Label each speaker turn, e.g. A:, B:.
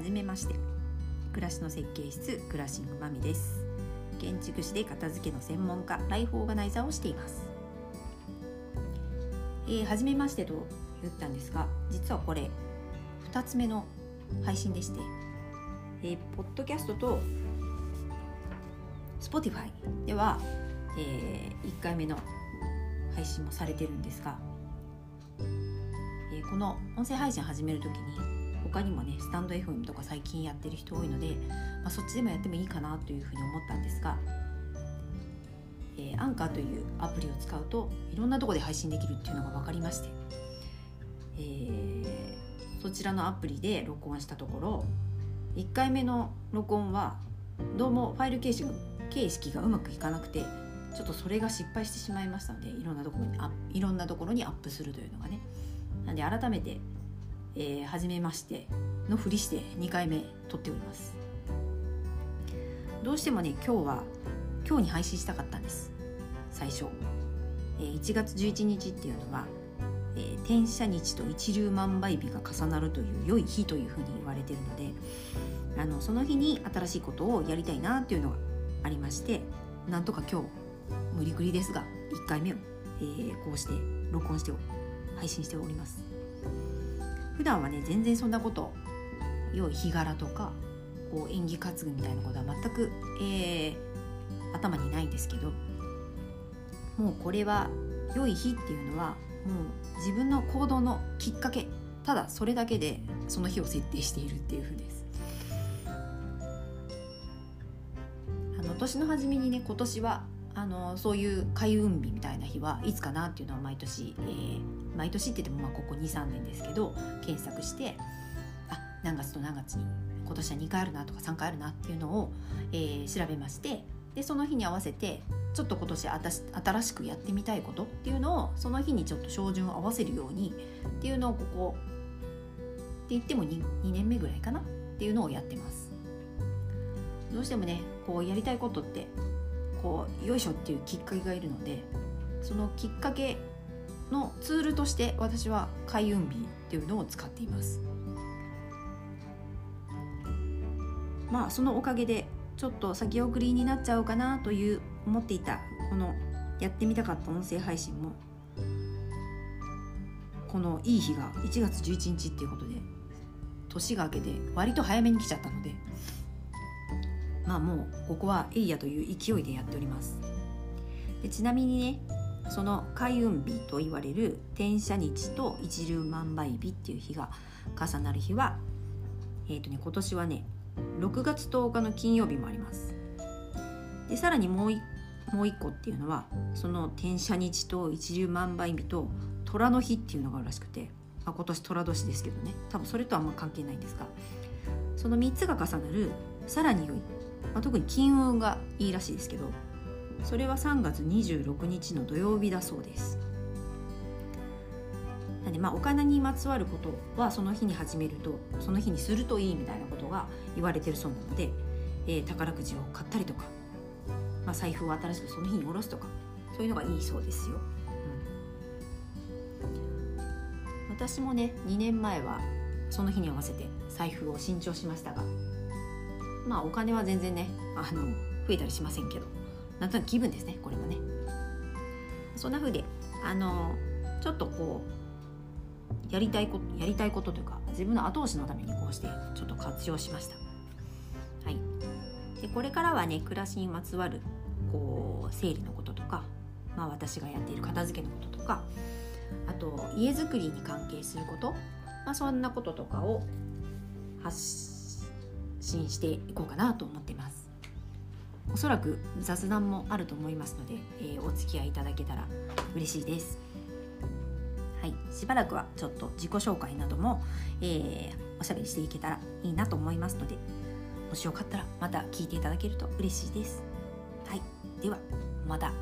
A: はじめまして。暮らしの設計室クラッシングマミです。建築士で片付けの専門家ライフオーガナイザーをしています。えー、初めましてと言ったんですが実はこれ2つ目の配信でして、えー、ポッドキャストと Spotify では、えー、1回目の配信もされてるんですが、えー、この音声配信始める時に他にもねスタンド FM とか最近やってる人多いので、まあ、そっちでもやってもいいかなというふうに思ったんですが、えー、アンカーというアプリを使うといろんなとこで配信できるっていうのが分かりまして、えー、そちらのアプリで録音したところ1回目の録音はどうもファイル形式形式がうまくいかなくてちょっとそれが失敗してしまいましたのでいろんなところにあいろんなところにアップするというのがね。なんで改めて、えー、初めましてのふりして2回目撮っております。どうしてもね今日は今日に配信したかったんです。最初、えー、1月11日っていうのは、えー、転写日と一粒万倍日が重なるという良い日というふうに言われてるのであのその日に新しいことをやりたいなっていうのがありましてなんとか今日無理くりですが1回目を、えー、こうして録音して配信しております。普段はね全然そんなこと良い日柄とかこう演技担ぐみたいなことは全く、えー、頭にないんですけどもうこれは良い日っていうのはもう自分の行動のきっかけただそれだけでその日を設定しているっていう風です。あの年の初めにね今年はあのそういう開運日みたいな日はいつかなっていうのは毎年、えー、毎年って言ってもまあここ23年ですけど検索してあ何月と何月に今年は2回あるなとか3回あるなっていうのを、えー、調べましてでその日に合わせてちょっと今年新しくやってみたいことっていうのをその日にちょっと照準を合わせるようにっていうのをここって言っても 2, 2年目ぐらいかなっていうのをやってます。どうしてもねこうやりたいことってこうよいしょっていうきっかけがいるのでそのきっかけのツールとして私は開運日っていうのを使っています。まあそのおかげでちょっと先送りになっちゃうかなという思っていたこのやってみたかった音声配信もこのいい日が1月11日っていうことで年が明けて割と早めに来ちゃったのでまあもうここはエイヤという勢いでやっております。でちなみにねその開運日と言われる転写日と一粒万倍日っていう日が重なる日はえ、ー、とね今年はね6月10日の金曜日もあります。でさらにもうもう一個っていうのはその転写日と一粒万倍日と虎の日っていうのがあるらしくて、まあ、今年虎年ですけどね。多分それとはあんま関係ないんですがその3つが重なるさらに良いまあ、特に金運がいいらしいですけどそれは3月26日の土曜日だそうです。なんでまあお金にまつわることはその日に始めるとその日にするといいみたいなことが言われてるそうなので、えー、宝くじを買ったりとか、まあ、財布を新しくその日に下ろすとかそういうのがいいそうですよ、うん、私もね2年前はその日に合わせて財布を新調しましたがまあお金は全然ねあの増えたりしませんけど。なんとなく気分ですねこれもね。そんな風であのちょっとこうやりたいことやりたいことというか自分の後押しのためにこうしてちょっと活用しました。はい。でこれからはね暮らしにまつわるこう整理のこととかまあ私がやっている片付けのこととかあと家づくりに関係すること、まあ、そんなこととかを発信していこうかなと思っています。おそらく雑談もあると思いますので、えー、お付き合いいただけたら嬉しいです。はい。しばらくはちょっと自己紹介なども、えー、おしゃべりしていけたらいいなと思いますのでもしよかったらまた聞いていただけると嬉しいです。はい。ではまた。